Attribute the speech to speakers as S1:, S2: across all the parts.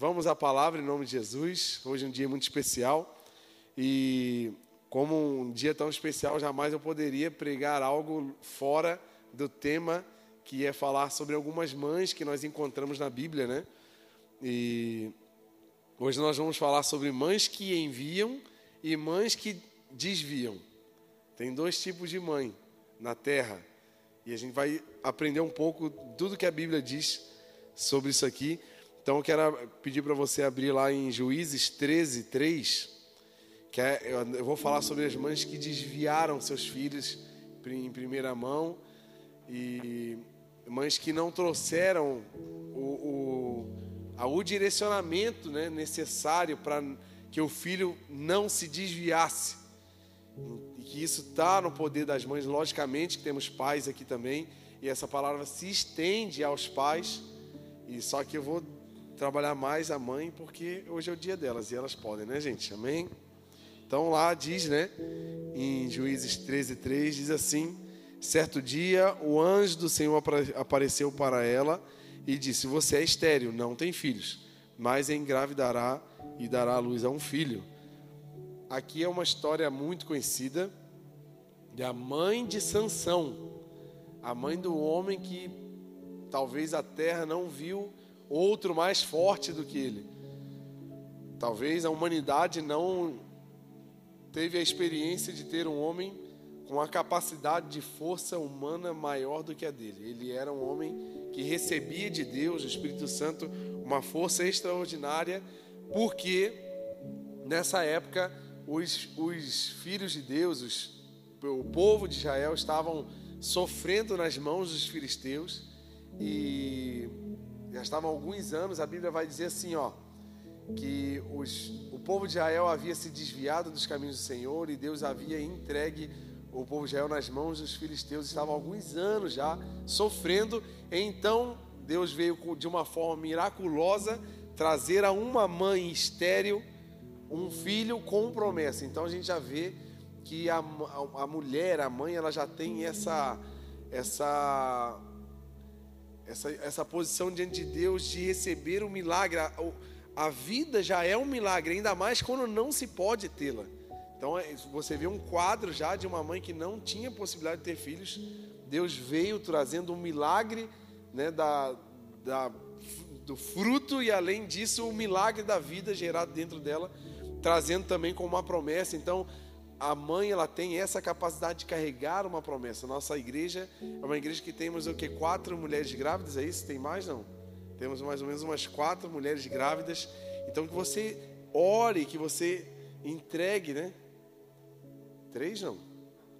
S1: Vamos à palavra em nome de Jesus. Hoje é um dia muito especial e como um dia tão especial, jamais eu poderia pregar algo fora do tema que é falar sobre algumas mães que nós encontramos na Bíblia, né? E hoje nós vamos falar sobre mães que enviam e mães que desviam. Tem dois tipos de mãe na terra. E a gente vai aprender um pouco tudo que a Bíblia diz sobre isso aqui. Então eu quero pedir para você abrir lá em Juízes 13, 3, que é, eu vou falar sobre as mães que desviaram seus filhos em primeira mão e mães que não trouxeram o, o, o direcionamento né, necessário para que o filho não se desviasse. E que isso está no poder das mães, logicamente, que temos pais aqui também, e essa palavra se estende aos pais, e só que eu vou trabalhar mais a mãe, porque hoje é o dia delas, e elas podem, né, gente? Amém? Então lá diz, né, em Juízes 13, 3, diz assim: Certo dia, o anjo do Senhor apareceu para ela e disse: Você é estéril, não tem filhos, mas engravidará e dará à luz a um filho. Aqui é uma história muito conhecida da mãe de Sansão, a mãe do homem que talvez a terra não viu outro mais forte do que ele. Talvez a humanidade não teve a experiência de ter um homem com a capacidade de força humana maior do que a dele. Ele era um homem que recebia de Deus, do Espírito Santo, uma força extraordinária, porque nessa época os, os filhos de Deus, os, o povo de Israel estavam sofrendo nas mãos dos filisteus e já estavam alguns anos, a Bíblia vai dizer assim, ó, que os, o povo de Israel havia se desviado dos caminhos do Senhor e Deus havia entregue o povo de Israel nas mãos dos filisteus, estavam alguns anos já sofrendo. Então Deus veio de uma forma miraculosa trazer a uma mãe estéril um filho com promessa. Então a gente já vê que a, a, a mulher, a mãe, ela já tem essa essa essa, essa posição diante de Deus de receber o milagre. A, a vida já é um milagre, ainda mais quando não se pode tê-la. Então é, você vê um quadro já de uma mãe que não tinha possibilidade de ter filhos. Deus veio trazendo um milagre né, da, da, do fruto e além disso o milagre da vida gerado dentro dela, trazendo também como uma promessa. Então a mãe ela tem essa capacidade de carregar uma promessa. Nossa igreja é uma igreja que temos o que quatro mulheres grávidas, é isso? Tem mais não? Temos mais ou menos umas quatro mulheres grávidas. Então que você ore, que você entregue, né? Três não.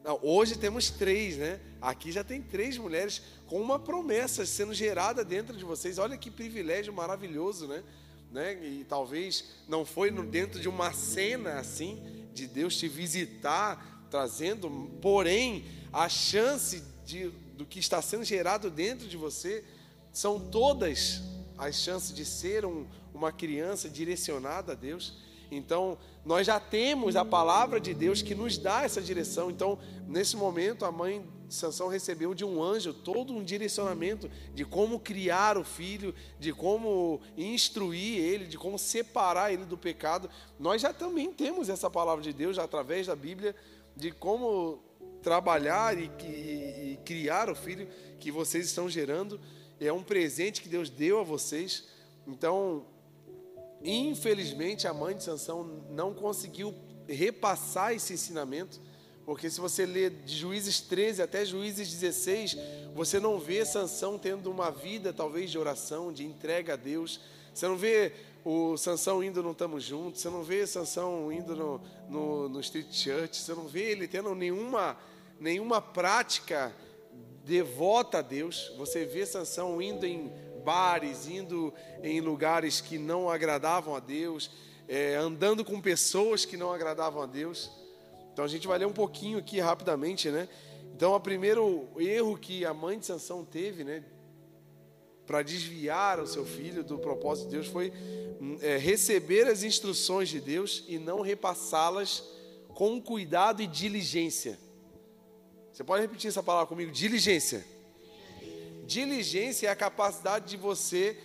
S1: Não, hoje temos três, né? Aqui já tem três mulheres com uma promessa sendo gerada dentro de vocês. Olha que privilégio maravilhoso, né? né? E talvez não foi dentro de uma cena assim de Deus te visitar, trazendo, porém a chance de, do que está sendo gerado dentro de você são todas as chances de ser um, uma criança direcionada a Deus. Então, nós já temos a palavra de Deus que nos dá essa direção. Então, nesse momento, a mãe Sansão recebeu de um anjo todo um direcionamento de como criar o filho, de como instruir ele, de como separar ele do pecado. Nós já também temos essa palavra de Deus através da Bíblia de como trabalhar e, e, e criar o filho que vocês estão gerando. É um presente que Deus deu a vocês. Então, Infelizmente, a mãe de Sansão não conseguiu repassar esse ensinamento, porque se você ler de Juízes 13 até Juízes 16, você não vê Sansão tendo uma vida talvez de oração, de entrega a Deus. Você não vê o Sansão indo no Tamo Junto, você não vê Sansão indo no, no, no Street Church, você não vê ele tendo nenhuma, nenhuma prática devota a Deus. Você vê Sansão indo em bares, indo em lugares que não agradavam a Deus, é, andando com pessoas que não agradavam a Deus. Então a gente vai ler um pouquinho aqui rapidamente, né? Então, o primeiro erro que a mãe de Sansão teve, né, para desviar o seu filho do propósito de Deus foi é, receber as instruções de Deus e não repassá-las com cuidado e diligência. Você pode repetir essa palavra comigo? Diligência. Diligência é a capacidade de você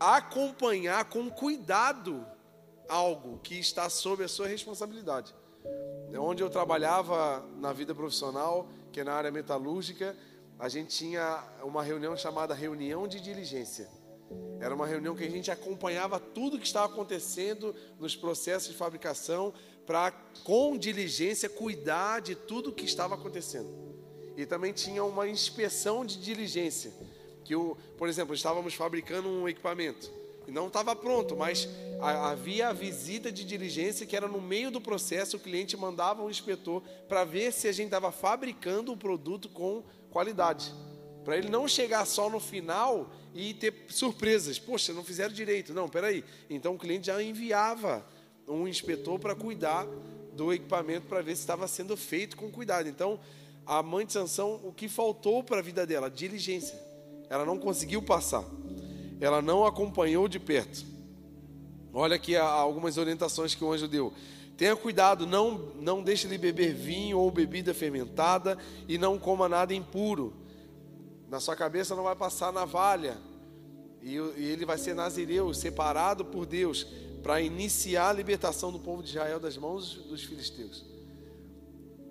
S1: acompanhar com cuidado algo que está sob a sua responsabilidade. Onde eu trabalhava na vida profissional, que é na área metalúrgica, a gente tinha uma reunião chamada reunião de diligência. Era uma reunião que a gente acompanhava tudo que estava acontecendo nos processos de fabricação para, com diligência, cuidar de tudo que estava acontecendo. E também tinha uma inspeção de diligência, que, o, por exemplo, estávamos fabricando um equipamento não estava pronto, mas havia a visita de diligência que era no meio do processo, o cliente mandava um inspetor para ver se a gente estava fabricando o produto com qualidade. Para ele não chegar só no final e ter surpresas. Poxa, não fizeram direito. Não, peraí. Então o cliente já enviava um inspetor para cuidar do equipamento para ver se estava sendo feito com cuidado. Então, a mãe de Sansão, o que faltou para a vida dela? Diligência. Ela não conseguiu passar. Ela não acompanhou de perto. Olha aqui algumas orientações que o anjo deu. Tenha cuidado, não, não deixe ele beber vinho ou bebida fermentada e não coma nada impuro. Na sua cabeça não vai passar navalha. E, e ele vai ser nazireu, separado por Deus, para iniciar a libertação do povo de Israel das mãos dos filisteus.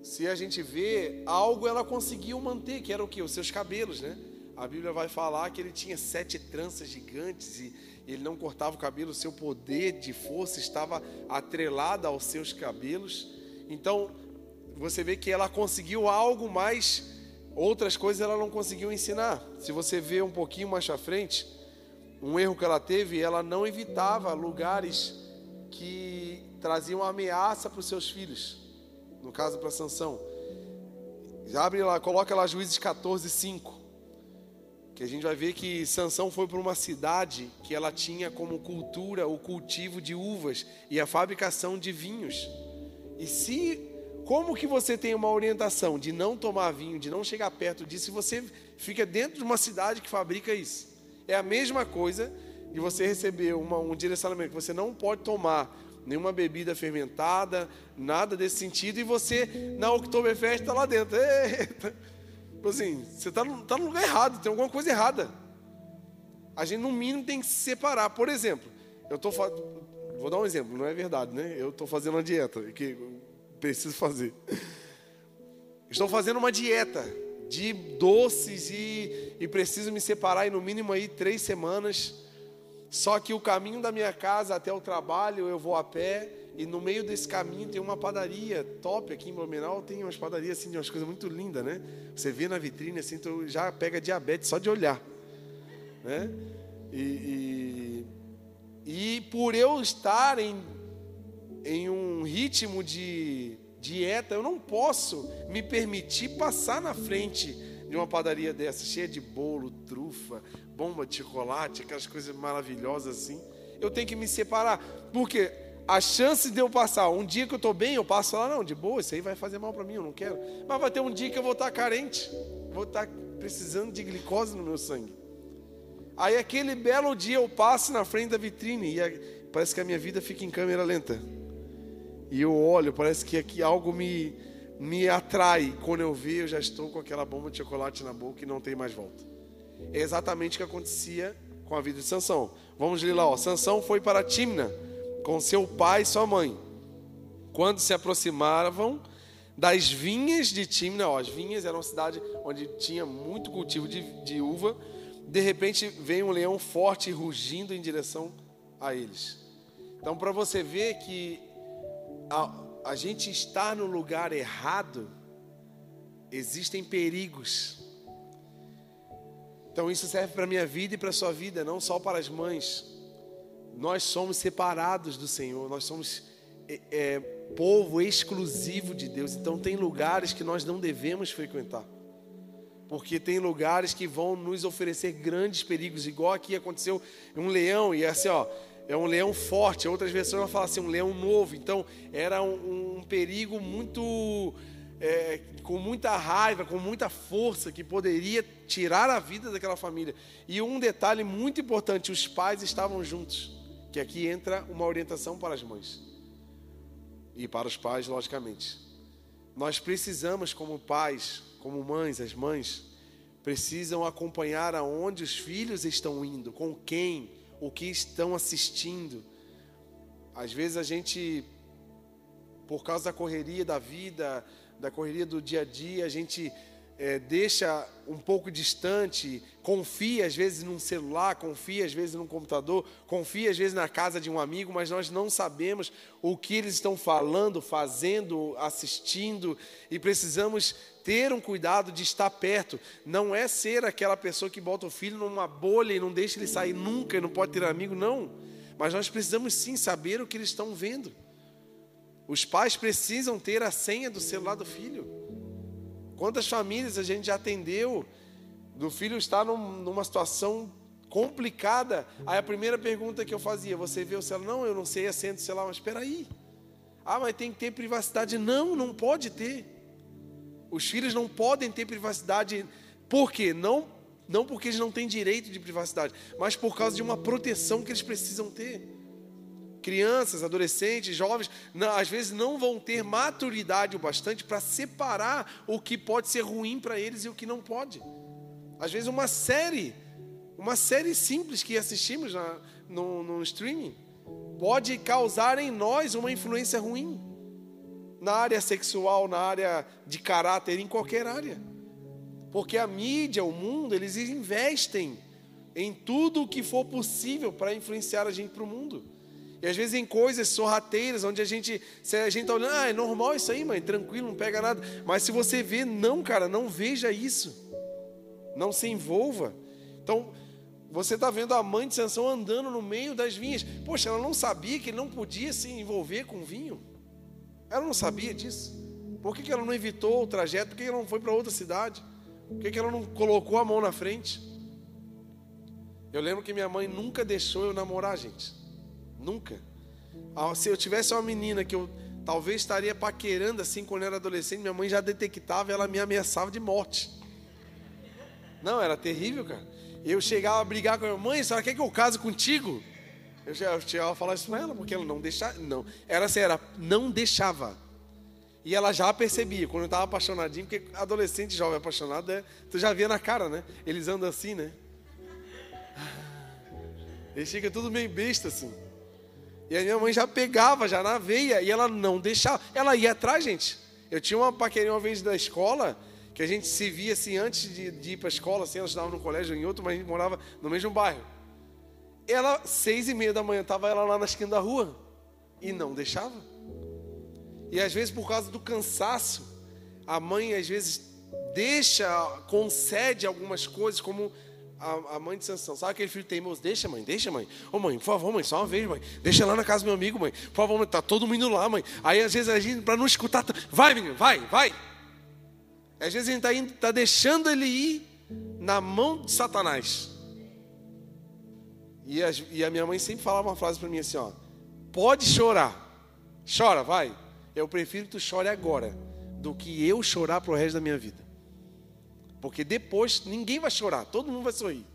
S1: Se a gente vê, algo ela conseguiu manter, que era o que? Os seus cabelos, né? A Bíblia vai falar que ele tinha sete tranças gigantes e ele não cortava o cabelo, o seu poder de força estava atrelado aos seus cabelos. Então, você vê que ela conseguiu algo, mas outras coisas ela não conseguiu ensinar. Se você vê um pouquinho mais à frente, um erro que ela teve, ela não evitava lugares que traziam ameaça para os seus filhos. No caso para Sansão. Abre lá, coloca lá Juízes 14, 5 que a gente vai ver que Sansão foi para uma cidade que ela tinha como cultura o cultivo de uvas e a fabricação de vinhos. E se como que você tem uma orientação de não tomar vinho, de não chegar perto disso, se você fica dentro de uma cidade que fabrica isso? É a mesma coisa de você receber uma, um direcionamento que você não pode tomar nenhuma bebida fermentada, nada desse sentido, e você na Oktoberfest está lá dentro. Eita! Tipo assim, você está no, tá no lugar errado, tem alguma coisa errada. A gente, no mínimo, tem que se separar. Por exemplo, eu estou Vou dar um exemplo, não é verdade, né? Eu estou fazendo uma dieta, que preciso fazer. Estou fazendo uma dieta de doces e, e preciso me separar em no mínimo aí três semanas. Só que o caminho da minha casa até o trabalho eu vou a pé e no meio desse caminho tem uma padaria top aqui em Blumenau, tem umas padarias assim, de umas coisas muito lindas, né? Você vê na vitrine assim, tu já pega diabetes só de olhar, né? E, e, e por eu estar em, em um ritmo de dieta, eu não posso me permitir passar na frente de uma padaria dessa, cheia de bolo, trufa, bomba de chocolate, aquelas coisas maravilhosas assim. Eu tenho que me separar, porque a chance de eu passar, um dia que eu estou bem, eu passo lá, não, de boa, isso aí vai fazer mal para mim, eu não quero. Mas vai ter um dia que eu vou estar carente, vou estar precisando de glicose no meu sangue. Aí aquele belo dia eu passo na frente da vitrine e parece que a minha vida fica em câmera lenta. E eu olho, parece que aqui algo me, me atrai. Quando eu vejo, eu já estou com aquela bomba de chocolate na boca e não tem mais volta. É exatamente o que acontecia com a vida de Sansão. Vamos ler lá, ó. Sansão foi para Timna com seu pai e sua mãe. Quando se aproximavam das vinhas de Timna, as vinhas era uma cidade onde tinha muito cultivo de, de uva, de repente vem um leão forte rugindo em direção a eles. Então, para você ver que a, a gente está no lugar errado, existem perigos. Então, isso serve para a minha vida e para a sua vida, não só para as mães nós somos separados do Senhor, nós somos é, é, povo exclusivo de Deus. Então, tem lugares que nós não devemos frequentar, porque tem lugares que vão nos oferecer grandes perigos, igual aqui aconteceu um leão, e assim, ó, é um leão forte. Outras versões vão falar assim, um leão novo. Então, era um, um perigo muito. É, com muita raiva, com muita força, que poderia tirar a vida daquela família. E um detalhe muito importante: os pais estavam juntos que aqui entra uma orientação para as mães e para os pais, logicamente. Nós precisamos, como pais, como mães, as mães, precisam acompanhar aonde os filhos estão indo, com quem, o que estão assistindo. Às vezes a gente, por causa da correria da vida, da correria do dia a dia, a gente é, deixa um pouco distante, confia às vezes num celular, confia às vezes num computador, confia às vezes na casa de um amigo, mas nós não sabemos o que eles estão falando, fazendo, assistindo e precisamos ter um cuidado de estar perto. Não é ser aquela pessoa que bota o filho numa bolha e não deixa ele sair nunca e não pode ter amigo, não. Mas nós precisamos sim saber o que eles estão vendo. Os pais precisam ter a senha do celular do filho. Quantas famílias a gente já atendeu do filho estar num, numa situação complicada? Aí a primeira pergunta que eu fazia, você vê o celular? Não, eu não sei acento do celular, mas espera aí. Ah, mas tem que ter privacidade. Não, não pode ter. Os filhos não podem ter privacidade. Por quê? Não, não porque eles não têm direito de privacidade, mas por causa de uma proteção que eles precisam ter crianças, adolescentes, jovens, às vezes não vão ter maturidade o bastante para separar o que pode ser ruim para eles e o que não pode. Às vezes uma série, uma série simples que assistimos na, no, no streaming, pode causar em nós uma influência ruim na área sexual, na área de caráter, em qualquer área. Porque a mídia, o mundo, eles investem em tudo o que for possível para influenciar a gente para o mundo. E às vezes em coisas sorrateiras, onde a gente, se a gente está olhando, ah, é normal isso aí, mãe, tranquilo, não pega nada. Mas se você vê, não, cara, não veja isso. Não se envolva. Então, você está vendo a mãe de Sansão andando no meio das vinhas. Poxa, ela não sabia que ele não podia se envolver com vinho. Ela não sabia disso. Por que, que ela não evitou o trajeto? Por que, que ela não foi para outra cidade? Por que, que ela não colocou a mão na frente? Eu lembro que minha mãe nunca deixou eu namorar, gente. Nunca. Ah, se eu tivesse uma menina que eu talvez estaria paquerando assim quando eu era adolescente, minha mãe já detectava, ela me ameaçava de morte. Não, era terrível, cara. Eu chegava a brigar com a minha mãe, ela quer que eu case contigo? Eu chegava a falar isso com ela, porque ela não deixava, não. Era assim, era, não deixava. E ela já percebia, quando eu estava apaixonadinho, porque adolescente jovem apaixonado, é, tu já via na cara, né? Eles andam assim, né? Eles ficam tudo meio besta assim. E a minha mãe já pegava, já na veia, e ela não deixava. Ela ia atrás, gente. Eu tinha uma paquerinha uma vez da escola, que a gente se via assim antes de, de ir para a escola, assim, ela estudava no colégio em outro, mas a gente morava no mesmo bairro. Ela, seis e meia da manhã, estava ela lá na esquina da rua, e não deixava. E às vezes, por causa do cansaço, a mãe às vezes deixa, concede algumas coisas, como a, a, mãe de Sansão, sabe aquele filho teimoso? Deixa, mãe, deixa, mãe. Ô, mãe, por favor, mãe, só uma vez, mãe. Deixa lá na casa do meu amigo, mãe. Por favor, mãe, tá todo mundo lá, mãe. Aí, às vezes, a gente, para não escutar, vai, menino, vai, vai. Às vezes, a gente está indo, tá deixando ele ir na mão de Satanás. E a, e a minha mãe sempre falava uma frase para mim assim, ó. Pode chorar. Chora, vai. Eu prefiro que tu chore agora do que eu chorar pro resto da minha vida. Porque depois ninguém vai chorar, todo mundo vai sorrir.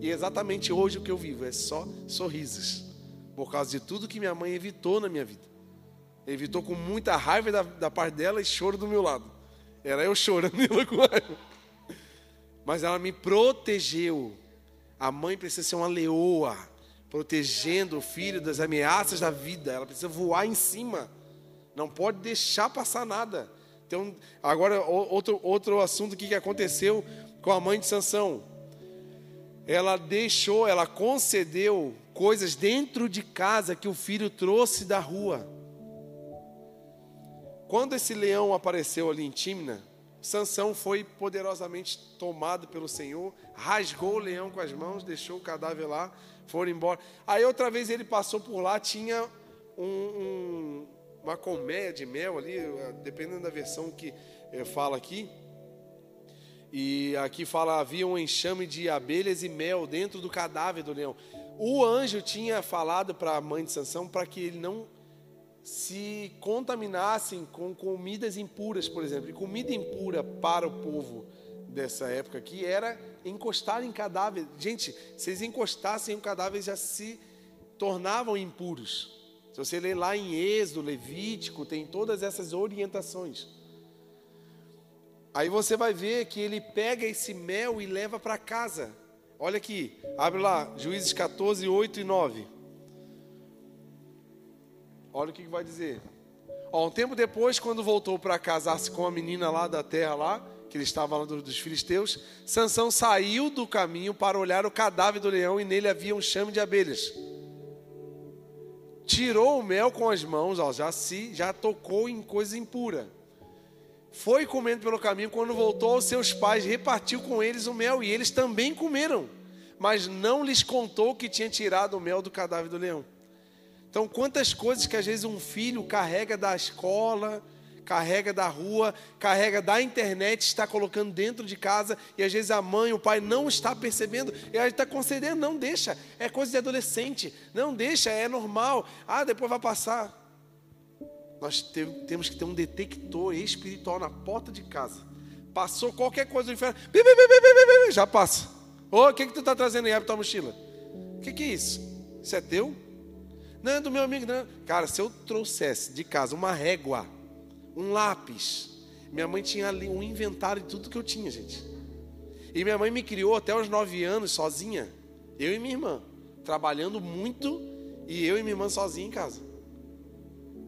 S1: E é exatamente hoje o que eu vivo é só sorrisos. Por causa de tudo que minha mãe evitou na minha vida. Evitou com muita raiva da, da parte dela e choro do meu lado. Era eu chorando e ela com raiva. Mas ela me protegeu. A mãe precisa ser uma leoa, protegendo o filho das ameaças da vida. Ela precisa voar em cima. Não pode deixar passar nada. Então, agora outro, outro assunto que aconteceu com a mãe de Sansão. Ela deixou, ela concedeu coisas dentro de casa que o filho trouxe da rua. Quando esse leão apareceu ali em Timna, Sansão foi poderosamente tomado pelo Senhor, rasgou o leão com as mãos, deixou o cadáver lá, foram embora. Aí outra vez ele passou por lá, tinha um, um uma colmeia de mel ali, dependendo da versão que eh, fala aqui. E aqui fala havia um enxame de abelhas e mel dentro do cadáver do leão. O anjo tinha falado para a mãe de Sansão para que ele não se contaminassem com comidas impuras, por exemplo. E comida impura para o povo dessa época aqui era encostar em cadáver. Gente, se eles encostassem em um cadáver já se tornavam impuros. Se você ler lá em Êxodo, Levítico, tem todas essas orientações. Aí você vai ver que ele pega esse mel e leva para casa. Olha aqui, abre lá, Juízes 14, 8 e 9. Olha o que vai dizer. Ó, um tempo depois, quando voltou para casar-se com a menina lá da terra lá, que ele estava lá dos filisteus, Sansão saiu do caminho para olhar o cadáver do leão e nele havia um chame de abelhas. Tirou o mel com as mãos, ó, já se já tocou em coisa impura. Foi comendo pelo caminho, quando voltou aos seus pais, repartiu com eles o mel e eles também comeram, mas não lhes contou que tinha tirado o mel do cadáver do leão. Então, quantas coisas que às vezes um filho carrega da escola, carrega da rua, carrega da internet, está colocando dentro de casa, e às vezes a mãe, o pai não está percebendo, e ela está concedendo, não deixa, é coisa de adolescente, não deixa, é normal, ah, depois vai passar. Nós temos que ter um detector espiritual na porta de casa. Passou qualquer coisa do inferno, já passa. Ô, o que, que tu está trazendo aí para tua mochila? O que, que é isso? Isso é teu? Não, é do meu amigo, não. Cara, se eu trouxesse de casa uma régua, um lápis, minha mãe tinha ali um inventário de tudo que eu tinha, gente. E minha mãe me criou até os nove anos sozinha, eu e minha irmã, trabalhando muito e eu e minha irmã sozinha em casa.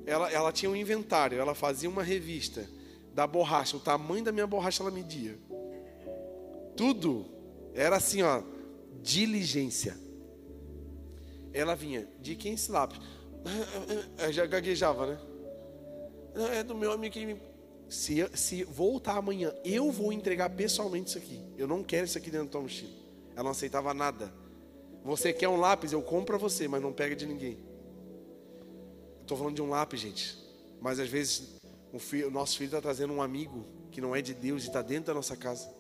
S1: Ela, ela tinha um inventário, ela fazia uma revista da borracha, o tamanho da minha borracha ela media. Tudo era assim, ó, diligência ela vinha, de quem esse lápis? Já gaguejava, né? É do meu amigo que. Se, se voltar amanhã, eu vou entregar pessoalmente isso aqui. Eu não quero isso aqui dentro do tua mochila. Ela não aceitava nada. Você quer um lápis, eu compro para você, mas não pega de ninguém. Estou falando de um lápis, gente. Mas às vezes o, filho, o nosso filho está trazendo um amigo que não é de Deus e está dentro da nossa casa.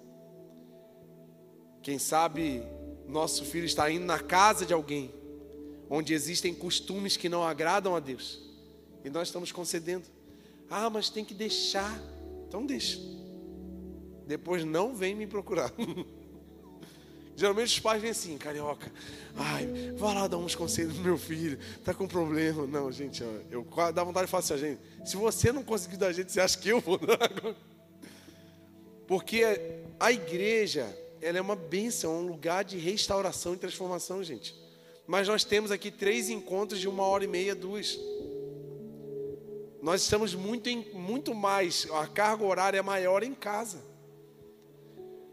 S1: Quem sabe nosso filho está indo na casa de alguém onde existem costumes que não agradam a Deus. E nós estamos concedendo. Ah, mas tem que deixar. Então deixa. Depois não vem me procurar. Geralmente os pais vêm assim, carioca. Ai, vai lá dar uns conselhos pro meu filho. Tá com problema. Não, gente, eu dá vontade de falar assim, gente. Se você não conseguir dar gente, você acha que eu vou dar? Porque a igreja, ela é uma bênção, é um lugar de restauração e transformação, gente. Mas nós temos aqui três encontros de uma hora e meia, duas. Nós estamos muito, em, muito mais, a carga horária é maior em casa.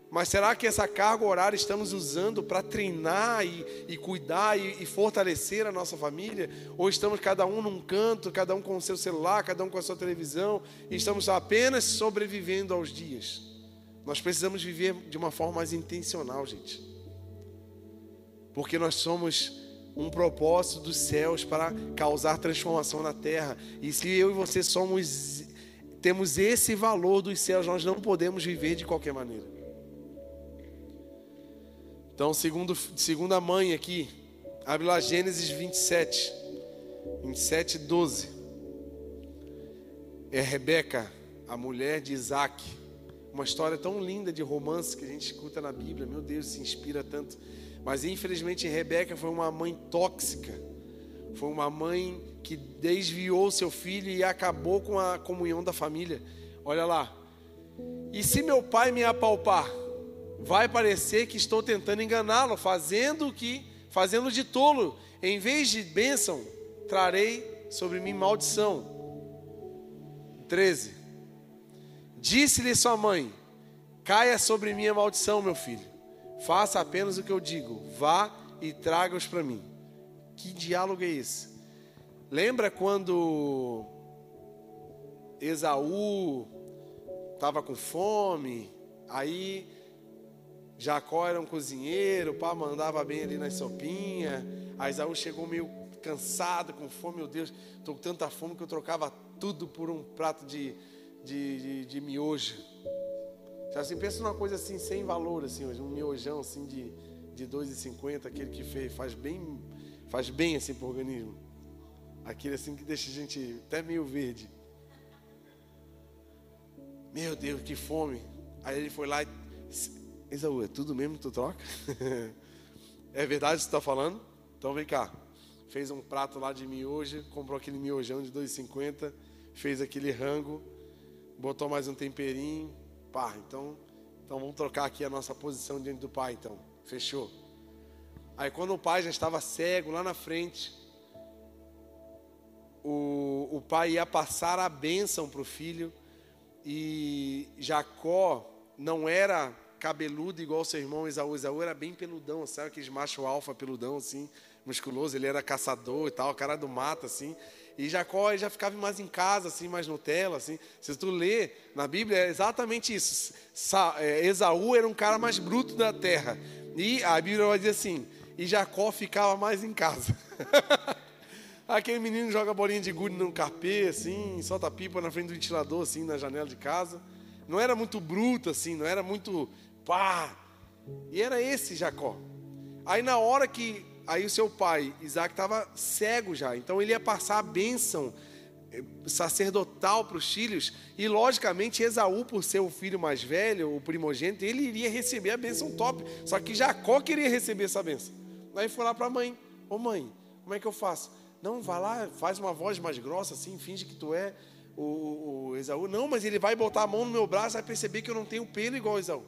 S1: Mas será que essa carga horária estamos usando para treinar e, e cuidar e, e, fortalecer a nossa família? Ou estamos cada um num canto, cada um com o seu celular, cada um com a sua televisão, e estamos apenas sobrevivendo aos dias? Nós precisamos viver de uma forma mais intencional, gente porque nós somos um propósito dos céus para causar transformação na terra. E se eu e você somos temos esse valor dos céus, nós não podemos viver de qualquer maneira. Então, segundo segunda mãe aqui, abre lá Gênesis 27, 27, 12. É Rebeca, a mulher de Isaac. Uma história tão linda de romance que a gente escuta na Bíblia. Meu Deus, se inspira tanto. Mas infelizmente Rebeca foi uma mãe tóxica. Foi uma mãe que desviou seu filho e acabou com a comunhão da família. Olha lá. E se meu pai me apalpar, vai parecer que estou tentando enganá-lo, fazendo que, fazendo de tolo, em vez de bênção, trarei sobre mim maldição. 13. Disse-lhe sua mãe: Caia sobre mim a maldição, meu filho. Faça apenas o que eu digo. Vá e traga-os para mim. Que diálogo é esse? Lembra quando Esaú estava com fome? Aí Jacó era um cozinheiro, o pai mandava bem ali na sopinha. Aí Esaú chegou meio cansado, com fome, meu Deus, estou com tanta fome que eu trocava tudo por um prato de, de, de, de miojo. Já assim, pensa numa coisa assim, sem valor, assim, um miojão assim de, de 2,50, aquele que fez, faz bem, faz bem assim para o organismo. Aquele assim que deixa a gente até meio verde. Meu Deus, que fome. Aí ele foi lá e. Esaú, é tudo mesmo que tu troca? é verdade o que você está falando? Então vem cá. Fez um prato lá de miojo, comprou aquele miojão de 2,50, fez aquele rango, botou mais um temperinho, Pá, então, então vamos trocar aqui a nossa posição diante do Pai, então. Fechou? Aí quando o pai já estava cego lá na frente, o, o pai ia passar a bênção para o filho e Jacó não era cabeludo igual seu irmão Esaú. Esaú era bem peludão, sabe aqueles macho alfa peludão assim, musculoso, ele era caçador e tal, cara do mato assim. E Jacó já ficava mais em casa, assim, mais Nutella, assim. Se tu lê na Bíblia, é exatamente isso. É, Esaú era um cara mais bruto da terra. E a Bíblia vai dizer assim, e Jacó ficava mais em casa. Aquele menino joga bolinha de gude no carpê, assim, solta pipa na frente do ventilador, assim, na janela de casa. Não era muito bruto, assim, não era muito pá. E era esse Jacó. Aí na hora que aí o seu pai, Isaac, estava cego já. Então ele ia passar a bênção eh, sacerdotal para os filhos. E logicamente Esaú, por ser o filho mais velho, o primogênito, ele iria receber a bênção top. Só que Jacó queria receber essa bênção. Aí foi lá para a mãe: Ô mãe, como é que eu faço? Não, vai lá, faz uma voz mais grossa assim, finge que tu é o, o, Esaú. Não, mas ele vai botar a mão no meu braço e vai perceber que eu não tenho pelo igual Esaú.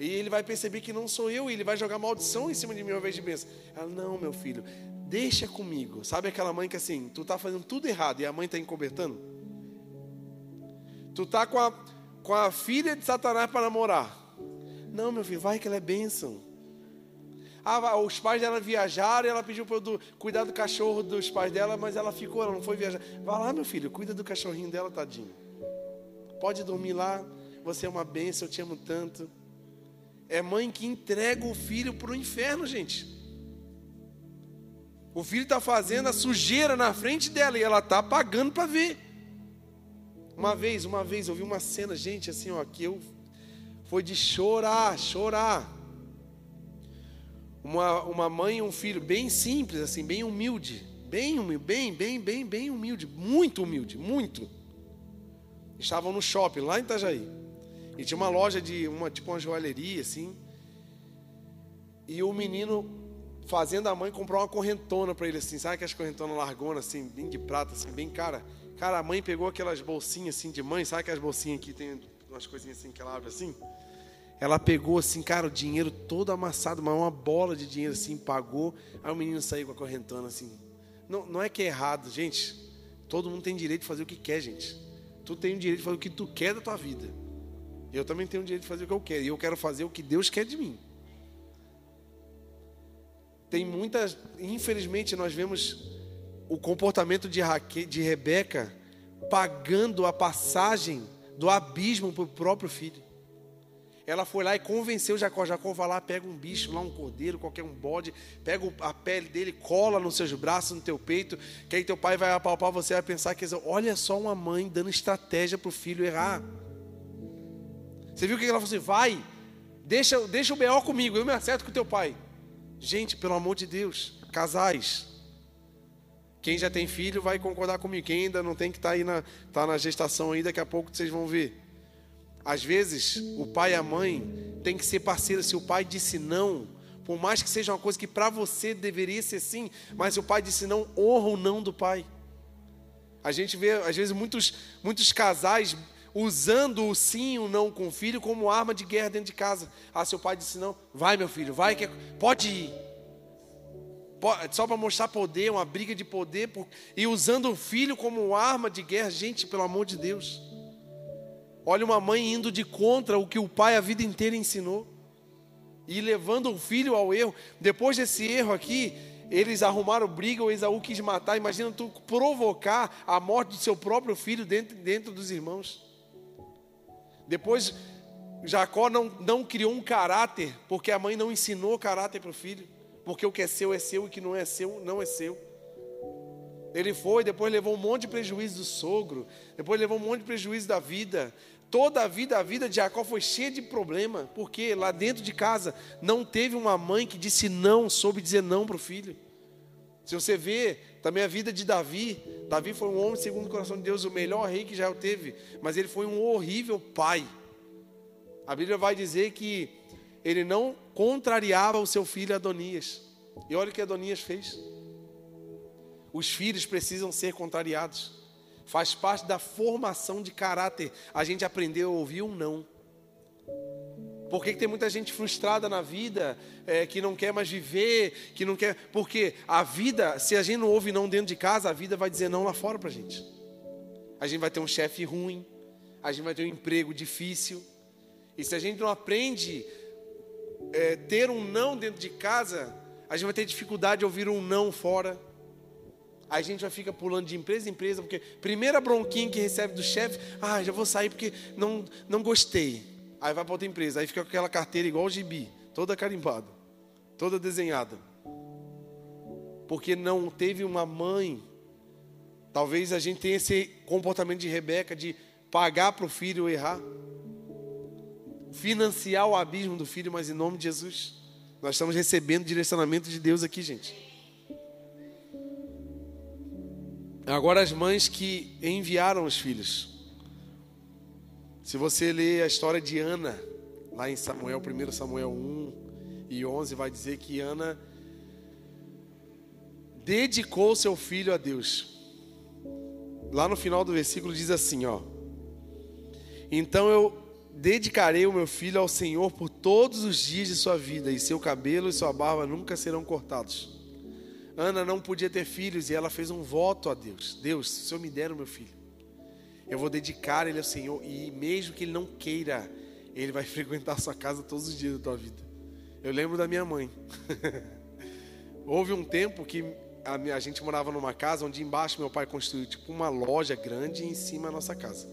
S1: E ele vai perceber que não sou eu, e ele vai jogar maldição em cima de mim ao invés de bênção. Ela, não, meu filho, deixa comigo. Sabe aquela mãe que assim, tu tá fazendo tudo errado e a mãe está encobertando? Tu tá com a, com a filha de Satanás para namorar. Não, meu filho, vai que ela é bênção. Ah, os pais dela viajaram e ela pediu para eu cuidar do cachorro dos pais dela, mas ela ficou, ela não foi viajar. Vai lá, meu filho, cuida do cachorrinho dela, tadinho. Pode dormir lá, você é uma bênção, eu te amo tanto. É mãe que entrega o filho para o inferno, gente. O filho está fazendo a sujeira na frente dela e ela está pagando para ver. Uma vez, uma vez, eu vi uma cena, gente, assim, ó, que eu foi de chorar, chorar. Uma, uma mãe e um filho bem simples, assim, bem humilde, bem humilde, bem, bem, bem, bem humilde, muito humilde, muito. Estavam no shopping lá em Itajaí. E tinha uma loja de uma tipo uma joalheria assim. E o menino fazendo a mãe comprar uma correntona para ele assim, sabe aquelas correntonas largona assim, bem de prata assim, bem cara. Cara, a mãe pegou aquelas bolsinhas assim de mãe, sabe aquelas bolsinhas que tem umas coisinhas assim que ela abre assim? Ela pegou assim, cara, o dinheiro todo amassado, mas uma bola de dinheiro assim, pagou. Aí o menino saiu com a correntona assim. Não, não é que é errado, gente. Todo mundo tem direito de fazer o que quer, gente. Tu tem o direito de fazer o que tu quer da tua vida. Eu também tenho o direito de fazer o que eu quero. E eu quero fazer o que Deus quer de mim. Tem muitas. Infelizmente, nós vemos o comportamento de, Raque, de Rebeca pagando a passagem do abismo para o próprio filho. Ela foi lá e convenceu Jacó. Jacó vai lá, pega um bicho lá, um cordeiro, qualquer um bode, pega a pele dele, cola nos seus braços, no teu peito, que aí teu pai vai apalpar você, vai pensar que olha só uma mãe dando estratégia para o filho errar. Você viu o que ela falou assim? Vai, deixa, deixa o B.O. comigo, eu me acerto com teu pai. Gente, pelo amor de Deus, casais. Quem já tem filho vai concordar comigo. Quem ainda não tem que estar tá aí na, tá na gestação aí, daqui a pouco vocês vão ver. Às vezes, o pai e a mãe tem que ser parceiro. Se o pai disse não, por mais que seja uma coisa que para você deveria ser sim, mas se o pai disse não, honra o não do pai. A gente vê, às vezes, muitos, muitos casais usando o sim e o não com o filho como arma de guerra dentro de casa. Ah, seu pai disse não, vai meu filho, vai, que é, pode ir. Só para mostrar poder, uma briga de poder, por, e usando o filho como arma de guerra, gente, pelo amor de Deus. Olha uma mãe indo de contra o que o pai a vida inteira ensinou, e levando o filho ao erro. Depois desse erro aqui, eles arrumaram briga, o Esaú quis matar. Imagina tu provocar a morte do seu próprio filho dentro, dentro dos irmãos. Depois, Jacó não, não criou um caráter, porque a mãe não ensinou caráter para o filho. Porque o que é seu é seu e o que não é seu não é seu. Ele foi, depois levou um monte de prejuízo do sogro, depois levou um monte de prejuízo da vida. Toda a vida, a vida de Jacó foi cheia de problema, porque lá dentro de casa não teve uma mãe que disse não, soube dizer não para o filho. Se você vê também a vida de Davi, Davi foi um homem segundo o coração de Deus, o melhor rei que já teve, mas ele foi um horrível pai. A Bíblia vai dizer que ele não contrariava o seu filho Adonias. E olha o que Adonias fez. Os filhos precisam ser contrariados. Faz parte da formação de caráter a gente aprender a ouvir um não. Por que, tem muita gente frustrada na vida, é, que não quer mais viver, que não quer. Porque a vida, se a gente não ouve não dentro de casa, a vida vai dizer não lá fora pra gente. A gente vai ter um chefe ruim, a gente vai ter um emprego difícil. E se a gente não aprende é, ter um não dentro de casa, a gente vai ter dificuldade de ouvir um não fora. A gente vai ficar pulando de empresa em empresa, porque primeira bronquinha que recebe do chefe, ah, já vou sair porque não, não gostei. Aí vai para outra empresa, aí fica com aquela carteira igual o gibi, toda carimbada, toda desenhada. Porque não teve uma mãe. Talvez a gente tenha esse comportamento de Rebeca de pagar para o filho errar. Financiar o abismo do filho, mas em nome de Jesus. Nós estamos recebendo direcionamento de Deus aqui, gente. Agora as mães que enviaram os filhos. Se você ler a história de Ana, lá em Samuel, 1 Samuel 1 e 11, vai dizer que Ana dedicou seu filho a Deus. Lá no final do versículo diz assim, ó: Então eu dedicarei o meu filho ao Senhor por todos os dias de sua vida, e seu cabelo e sua barba nunca serão cortados. Ana não podia ter filhos e ela fez um voto a Deus: Deus, se o Senhor me der o meu filho, eu vou dedicar ele ao Senhor e mesmo que ele não queira, ele vai frequentar a sua casa todos os dias da tua vida. Eu lembro da minha mãe. Houve um tempo que a, minha, a, gente morava numa casa onde embaixo meu pai construiu tipo uma loja grande e em cima a nossa casa.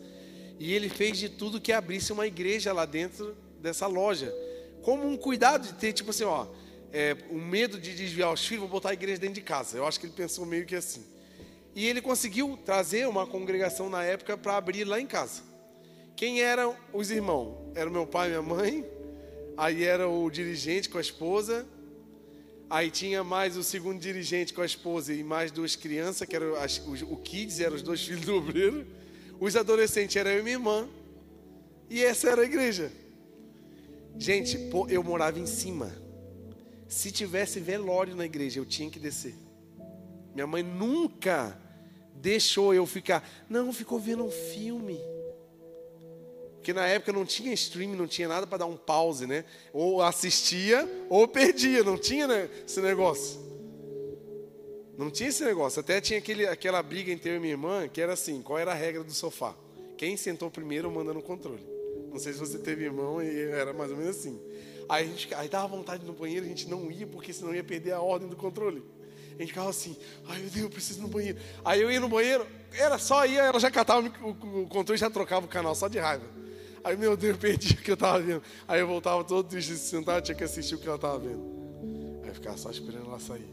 S1: E ele fez de tudo que abrisse uma igreja lá dentro dessa loja. Como um cuidado de ter, tipo assim, ó, é, o medo de desviar os filhos, vou botar a igreja dentro de casa. Eu acho que ele pensou meio que assim. E ele conseguiu trazer uma congregação na época para abrir lá em casa. Quem eram os irmãos? Era meu pai e minha mãe. Aí era o dirigente com a esposa. Aí tinha mais o segundo dirigente com a esposa e mais duas crianças, que eram as, o, o kids, eram os dois filhos do obreiro. Os adolescentes eram eu e minha irmã. E essa era a igreja. Gente, eu morava em cima. Se tivesse velório na igreja, eu tinha que descer. Minha mãe nunca deixou eu ficar. Não, ficou vendo um filme. Porque na época não tinha streaming, não tinha nada para dar um pause, né? Ou assistia ou perdia, não tinha né, esse negócio. Não tinha esse negócio. Até tinha aquele, aquela briga entre eu e minha irmã, que era assim: qual era a regra do sofá? Quem sentou primeiro manda no controle. Não sei se você teve irmão e era mais ou menos assim. Aí, a gente, aí dava vontade no banheiro, a gente não ia, porque senão ia perder a ordem do controle. A gente ficava assim, ai meu Deus, eu preciso ir no banheiro. Aí eu ia no banheiro, era só ir, ela já catava o, o, controle já trocava o canal, só de raiva. Aí, meu Deus, eu perdi o que eu estava vendo. Aí eu voltava todo triste, sentado, tinha que assistir o que ela estava vendo. Aí eu ficava só esperando ela sair.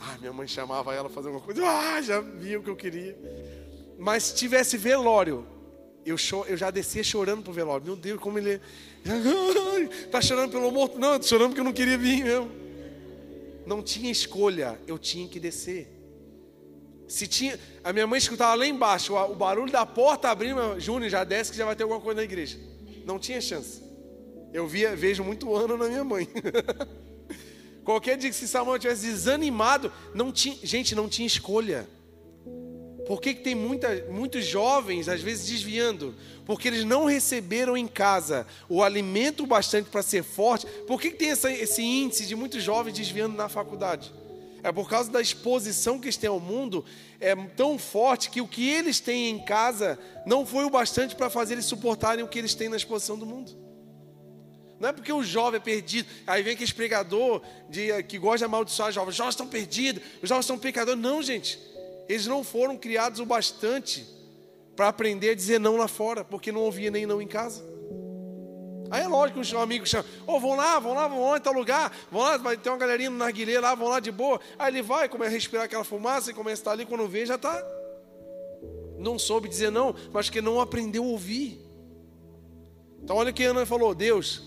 S1: Ah, minha mãe chamava ela fazer alguma coisa. Ah, já via o que eu queria. Mas se tivesse velório, eu, eu já descia chorando pro velório. Meu Deus, como ele. Está chorando pelo morto? Não, estou chorando porque eu não queria vir mesmo não tinha escolha, eu tinha que descer. Se tinha, a minha mãe escutava lá embaixo o, barulho da porta abrindo, Júnior já desce que já vai ter alguma coisa na igreja. Não tinha chance. Eu via, vejo muito ano na minha mãe. Qualquer dia que se Samuel tivesse desanimado, não tinha, gente, não tinha escolha. Por que, que tem muita, muitos jovens, às vezes, desviando? Porque eles não receberam em casa o alimento bastante para ser forte. Por que, que tem essa, esse índice de muitos jovens desviando na faculdade? É por causa da exposição que eles têm ao mundo, é tão forte que o que eles têm em casa não foi o bastante para fazer eles suportarem o que eles têm na exposição do mundo. Não é porque o jovem é perdido. Aí vem aquele pregador de, que gosta de amaldiçoar os jovens. Os jovens estão perdidos, os jovens são pecadores. Não, gente. Eles não foram criados o bastante para aprender a dizer não lá fora, porque não ouvia nem não em casa. Aí é lógico que os amigos chamam, oh, vão lá, vão lá, vão lá em tal lugar, vão lá, vai ter uma galerinha no narguilé lá, vão lá de boa. Aí ele vai, começa a respirar aquela fumaça e começa a estar ali, quando vê, já está. Não soube dizer não, mas que não aprendeu a ouvir. Então olha o que Ana falou, Deus,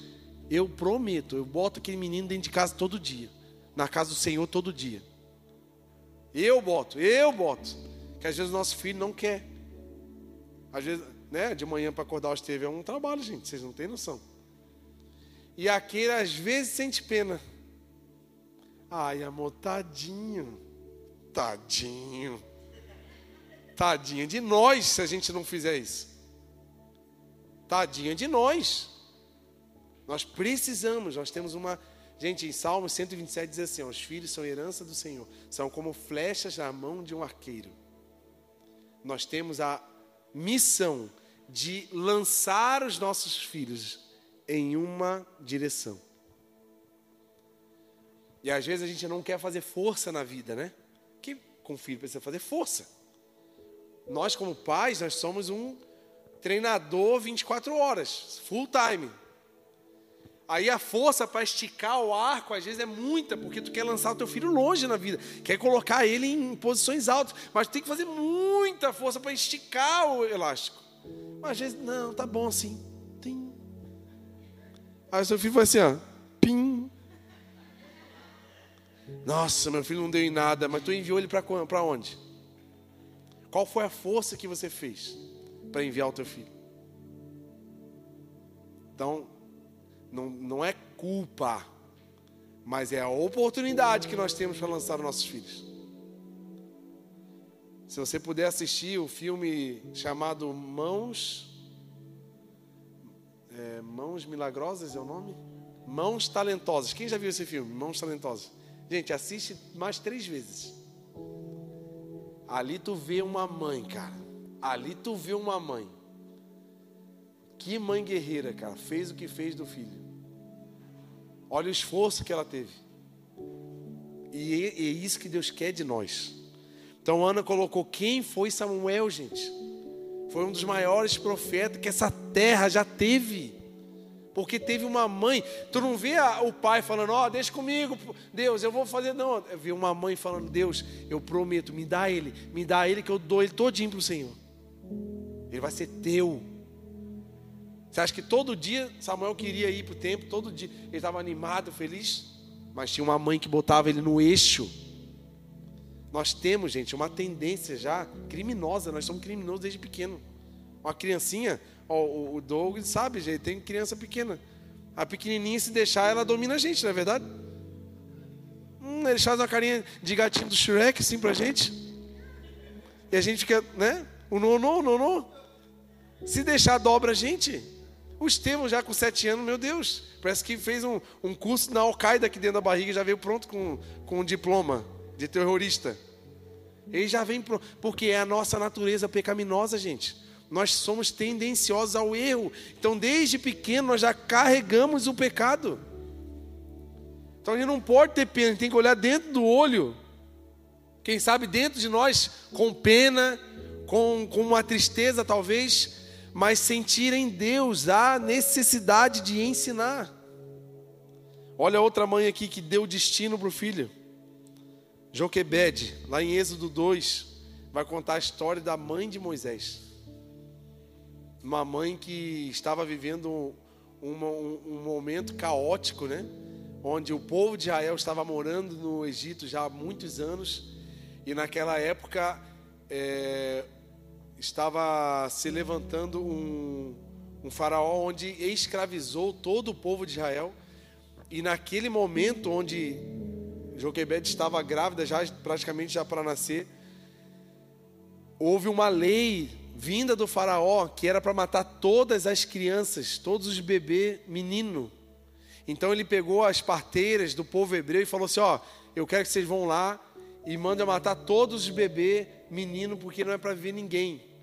S1: eu prometo, eu boto aquele menino dentro de casa todo dia, na casa do Senhor todo dia. Eu boto, eu boto. Que às vezes o nosso filho não quer. Às vezes, né, de manhã para acordar os TV é um trabalho, gente, vocês não têm noção. E aquele às vezes sente pena. Ai, amor, tadinho. Tadinho. Tadinha de nós se a gente não fizer isso. Tadinha de nós. Nós precisamos, nós temos uma. Gente, em Salmo 127 diz assim: os filhos são herança do Senhor, são como flechas na mão de um arqueiro. Nós temos a missão de lançar os nossos filhos em uma direção. E às vezes a gente não quer fazer força na vida, né? Que com filho precisa fazer força. Nós, como pais, nós somos um treinador 24 horas, full time. Aí a força para esticar o arco às vezes é muita, porque tu quer lançar o teu filho longe na vida, quer colocar ele em posições altas, mas tu tem que fazer muita força para esticar o elástico. Mas às vezes, não, tá bom assim. Aí o seu filho vai assim, ó, pim. Nossa, meu filho não deu em nada, mas tu enviou ele para onde? Qual foi a força que você fez para enviar o teu filho? Então, não, não é culpa, mas é a oportunidade que nós temos para lançar os nossos filhos. Se você puder assistir o filme chamado Mãos. É, Mãos Milagrosas é o nome? Mãos Talentosas. Quem já viu esse filme? Mãos Talentosas. Gente, assiste mais três vezes. Ali tu vê uma mãe, cara. Ali tu vê uma mãe. Que mãe guerreira, cara. Fez o que fez do filho. Olha o esforço que ela teve. E é, isso que Deus quer de nós. Então Ana colocou quem foi Samuel, gente. Foi um dos maiores profetas que essa terra já teve. Porque teve uma mãe. Tu não vê o pai falando, ó, oh, deixa comigo, Deus, eu vou fazer. Não, eu vi uma mãe falando, Deus, eu prometo, me dá ele, me dá ele que eu dou ele todinho para o Senhor. Ele vai ser teu. Você acha que todo dia Samuel queria ir para o templo, todo dia ele estava animado, feliz? Mas tinha uma mãe que botava ele no eixo nós temos, gente, uma tendência já criminosa, nós somos criminosos desde pequeno. Uma criancinha, ó, o Doug sabe, gente, tem criança pequena. A pequenininha, se deixar, ela domina a gente, não é verdade? Hum, ele faz uma carinha de gatinho do Shrek, assim, pra gente. E a gente fica, né? O nono, o nono. Se deixar, dobra a gente. O Estevão, já com sete anos, meu Deus, parece que fez um, um curso na Al-Qaeda aqui dentro da barriga, já veio pronto com, com um diploma de terrorista. Ele já vem pro... porque é a nossa natureza pecaminosa, gente. Nós somos tendenciosos ao erro. Então, desde pequeno nós já carregamos o pecado. Então a gente não pode ter pena, a gente tem que olhar dentro do olho. Quem sabe dentro de nós, com pena, com, com uma tristeza talvez, mas sentir em Deus a necessidade de ensinar. Olha outra mãe aqui que deu destino para o filho. Joquebede, lá em Êxodo 2, vai contar a história da mãe de Moisés. Uma mãe que estava vivendo um, um, um momento caótico, né? Onde o povo de Israel estava morando no Egito já há muitos anos. E naquela época é, estava se levantando um, um faraó onde escravizou todo o povo de Israel. E naquele momento onde Joquebede estava grávida já praticamente já para nascer. Houve uma lei vinda do faraó que era para matar todas as crianças, todos os bebês menino. Então ele pegou as parteiras do povo hebreu e falou assim: ó, eu quero que vocês vão lá e mandem matar todos os bebês menino porque não é para ver ninguém.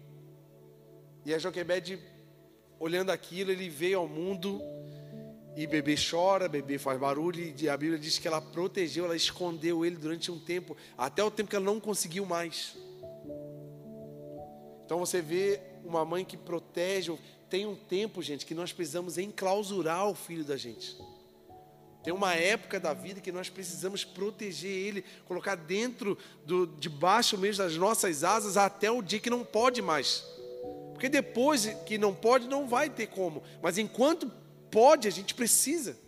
S1: E a Joquebede olhando aquilo, ele veio ao mundo e bebê chora, bebê faz barulho, e a Bíblia diz que ela protegeu, ela escondeu ele durante um tempo, até o tempo que ela não conseguiu mais. Então você vê uma mãe que protege, tem um tempo, gente, que nós precisamos enclausurar o filho da gente. Tem uma época da vida que nós precisamos proteger ele, colocar dentro do debaixo mesmo das nossas asas até o dia que não pode mais. Porque depois que não pode, não vai ter como. Mas enquanto pode, a gente precisa.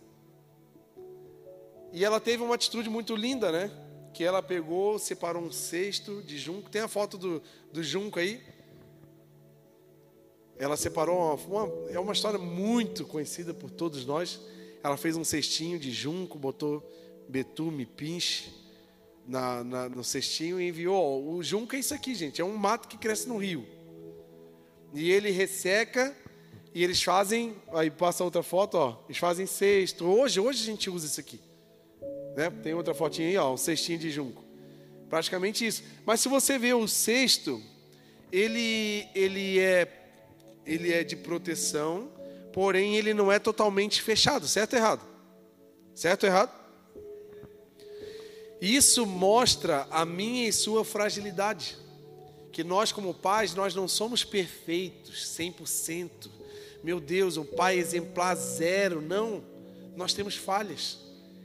S1: E ela teve uma atitude muito linda, né? Que ela pegou, separou um cesto de junco. Tem a foto do, do junco aí. Ela separou uma, uma, é uma história muito conhecida por todos nós. Ela fez um cestinho de junco, botou betume, pinche na, na, no cestinho e enviou. O junco é isso aqui, gente. É um mato que cresce no rio. E ele resseca e eles fazem, aí passa outra foto, ó, eles fazem cesto. Hoje, hoje a gente usa isso aqui. Né? Tem outra fotinha aí, ó, um cestinho de junco. Praticamente isso. Mas se você vê o cesto, ele, ele, é, ele é de proteção, porém ele não é totalmente fechado, certo ou errado? Certo ou errado? Isso mostra a minha e sua fragilidade. Que nós, como pais, nós não somos perfeitos, 100%. Meu Deus, um pai exemplar zero. Não, nós temos falhas.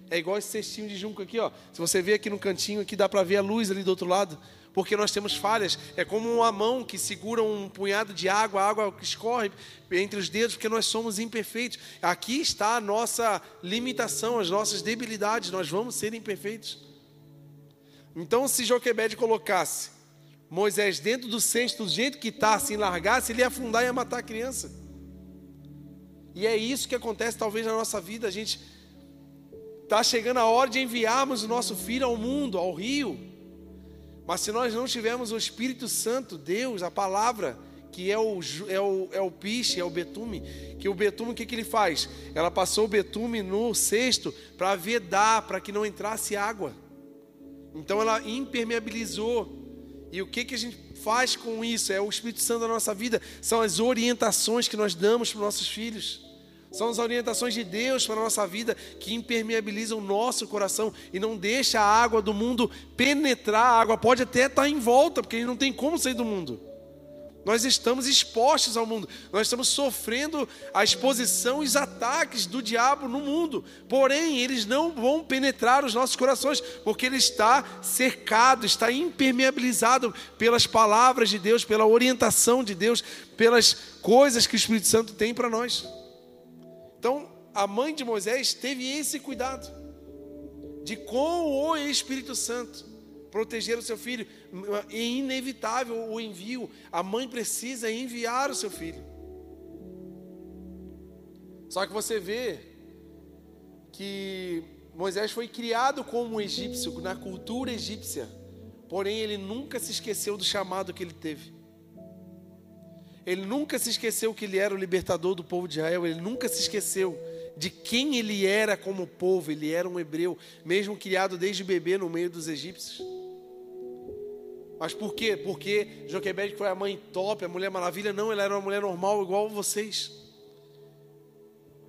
S1: É igual esse cestinho de junco aqui, ó. Se você vê aqui no cantinho, aqui dá para ver a luz ali do outro lado, porque nós temos falhas. É como uma mão que segura um punhado de água, a água que escorre entre os dedos, porque nós somos imperfeitos. Aqui está a nossa limitação, as nossas debilidades. Nós vamos ser imperfeitos. Então, se Joquebed colocasse Moisés dentro do cesto, do jeito que está, assim, largasse, ele ia afundar e ia matar a criança. E é isso que acontece talvez na nossa vida, a gente Está chegando a hora de enviarmos o nosso filho ao mundo, ao rio. Mas se nós não tivermos o Espírito Santo, Deus, a palavra, que é o, é o, é o piche, é o betume, que o betume o que, que ele faz? Ela passou o betume no cesto para vedar, para que não entrasse água. Então ela impermeabilizou. E o que, que a gente faz com isso? É o Espírito Santo da nossa vida, são as orientações que nós damos para os nossos filhos. São as orientações de Deus para a nossa vida que impermeabilizam o nosso coração e não deixa a água do mundo penetrar. A água pode até estar em volta, porque não tem como sair do mundo. Nós estamos expostos ao mundo, nós estamos sofrendo a exposição e os ataques do diabo no mundo. Porém, eles não vão penetrar os nossos corações, porque ele está cercado, está impermeabilizado pelas palavras de Deus, pela orientação de Deus, pelas coisas que o Espírito Santo tem para nós. Então, a mãe de Moisés teve esse cuidado de com o Espírito Santo proteger o seu filho. É inevitável o envio. A mãe precisa enviar o seu filho. Só que você vê que Moisés foi criado como um egípcio, na cultura egípcia. Porém, ele nunca se esqueceu do chamado que ele teve. Ele nunca se esqueceu que ele era o libertador do povo de Israel, ele nunca se esqueceu de quem ele era como povo, ele era um hebreu, mesmo criado desde bebê no meio dos egípcios. Mas por quê? Porque Joquebed foi a mãe top, a mulher maravilha? Não, ela era uma mulher normal igual vocês.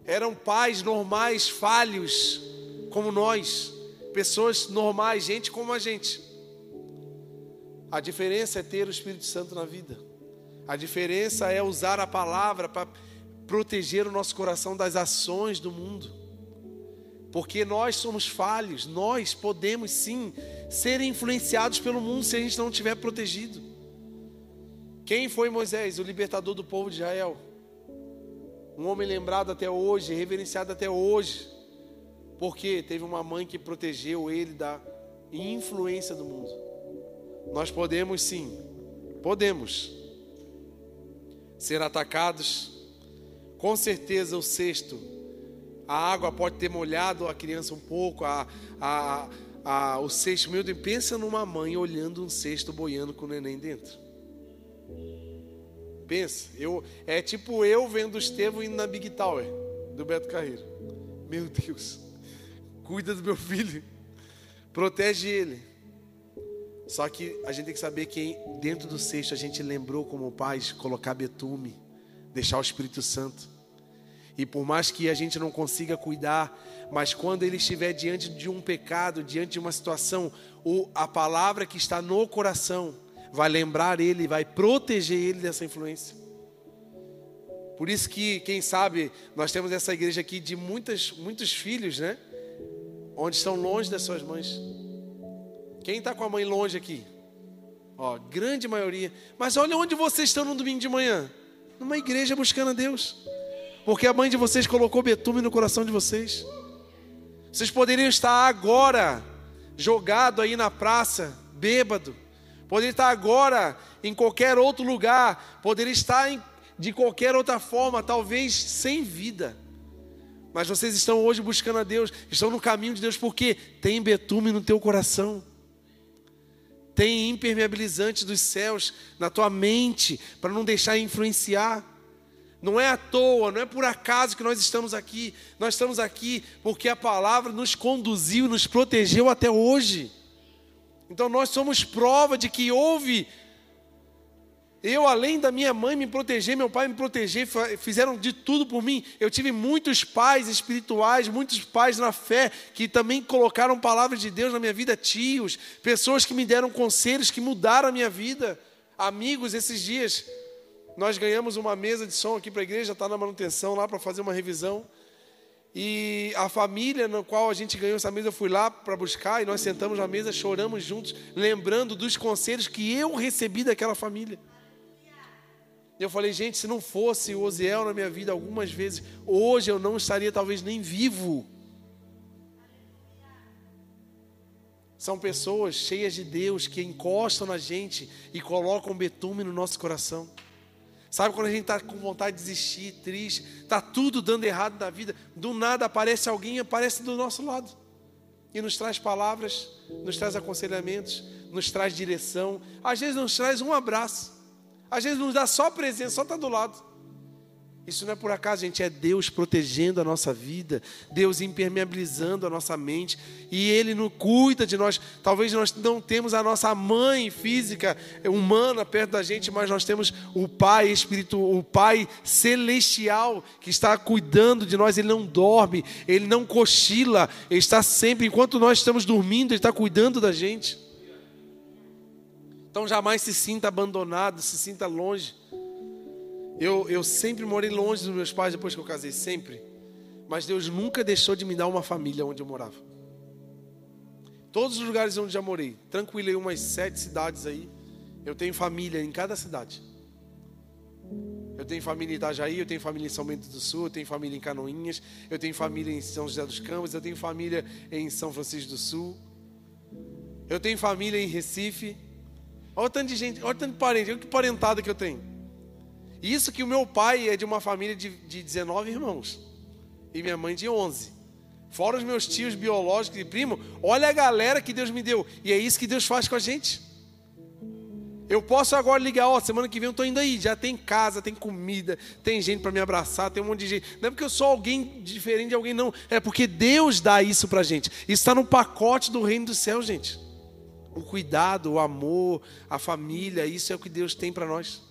S1: Eram pais normais, falhos, como nós, pessoas normais, gente como a gente. A diferença é ter o Espírito Santo na vida. A diferença é usar a palavra para proteger o nosso coração das ações do mundo. Porque nós somos falhos, nós podemos sim ser influenciados pelo mundo se a gente não estiver protegido. Quem foi Moisés, o libertador do povo de Israel? Um homem lembrado até hoje, reverenciado até hoje, porque teve uma mãe que protegeu ele da influência do mundo. Nós podemos sim, podemos ser atacados. Com certeza o cesto, a água pode ter molhado a criança um pouco, a, a, a, o cesto, meu Deus, pensa numa mãe olhando um cesto boiando com o neném dentro. Pensa, eu, é tipo eu vendo o Estevão indo na Big Tower do Beto Carreiro. Meu Deus, cuida do meu filho, protege ele. Só que a gente tem que saber que dentro do cesto a gente lembrou como pais colocar betume, deixar o Espírito Santo. E por mais que a gente não consiga cuidar, mas quando ele estiver diante de um pecado, diante de uma situação, o, a palavra que está no coração vai lembrar ele, vai proteger ele dessa influência. Por isso que, quem sabe, nós temos essa igreja aqui de muitas, muitos filhos, né? Onde estão longe das suas mães. Quem está com a mãe longe aqui? Ó, grande maioria. Mas olha onde vocês estão no domingo de manhã. Numa igreja buscando a Deus. Porque a mãe de vocês colocou betume no coração de vocês. Vocês poderiam estar agora jogado aí na praça, bêbado. Poderiam estar agora em qualquer outro lugar. Poderiam estar em, de qualquer outra forma, talvez sem vida. Mas vocês estão hoje buscando a Deus, estão no caminho de Deus porque tem betume no teu coração. Tem impermeabilizante dos céus na tua mente para não deixar influenciar. Não é à toa, não é por acaso que nós estamos aqui. Nós estamos aqui porque a palavra nos conduziu, nos protegeu até hoje. Então nós somos prova de que houve. Eu, além da minha mãe me proteger, meu pai me proteger, fizeram de tudo por mim. Eu tive muitos pais espirituais, muitos pais na fé, que também colocaram palavras de Deus na minha vida, tios, pessoas que me deram conselhos, que mudaram a minha vida. Amigos, esses dias, nós ganhamos uma mesa de som aqui para a igreja, está na manutenção lá para fazer uma revisão. E a família na qual a gente ganhou essa mesa, eu fui lá para buscar e nós sentamos na mesa, choramos juntos, lembrando dos conselhos que eu recebi daquela família. Eu falei, gente, se não fosse o Oziel na minha vida algumas vezes, hoje eu não estaria talvez nem vivo. São pessoas cheias de Deus que encostam na gente e colocam betume no nosso coração. Sabe quando a gente está com vontade de desistir, triste, está tudo dando errado na vida, do nada aparece alguém, aparece do nosso lado e nos traz palavras, nos traz aconselhamentos, nos traz direção, às vezes nos traz um abraço, às vezes nos dá só presença, só está do lado. Isso não é por acaso, gente, é Deus protegendo a nossa vida, Deus impermeabilizando a nossa mente, e Ele não cuida de nós. Talvez nós não temos a nossa mãe física, humana perto da gente, mas nós temos o Pai espiritual, o Pai celestial que está cuidando de nós. Ele não dorme, Ele não cochila, Ele está sempre, enquanto nós estamos dormindo, Ele está cuidando da gente. Então jamais se sinta abandonado, se sinta longe. Eu, eu sempre morei longe dos meus pais depois que eu casei, sempre. Mas Deus nunca deixou de me dar uma família onde eu morava. Todos os lugares onde já morei, tranquilei umas sete cidades aí. Eu tenho família em cada cidade. Eu tenho família em Itajaí, eu tenho família em São Bento do Sul, eu tenho família em Canoinhas, eu tenho família em São José dos Campos, eu tenho família em São Francisco do Sul. Eu tenho família em Recife. Olha o tanto de gente, olha o tanto de parente, olha que parentada que eu tenho. Isso que o meu pai é de uma família de, de 19 irmãos. E minha mãe de 11. Fora os meus tios biológicos e primo, olha a galera que Deus me deu. E é isso que Deus faz com a gente. Eu posso agora ligar, ó, semana que vem eu estou indo aí, já tem casa, tem comida, tem gente para me abraçar, tem um monte de gente. Não é porque eu sou alguém diferente de alguém, não. É porque Deus dá isso para a gente. Isso está no pacote do reino do céu, gente. O cuidado, o amor, a família, isso é o que Deus tem para nós.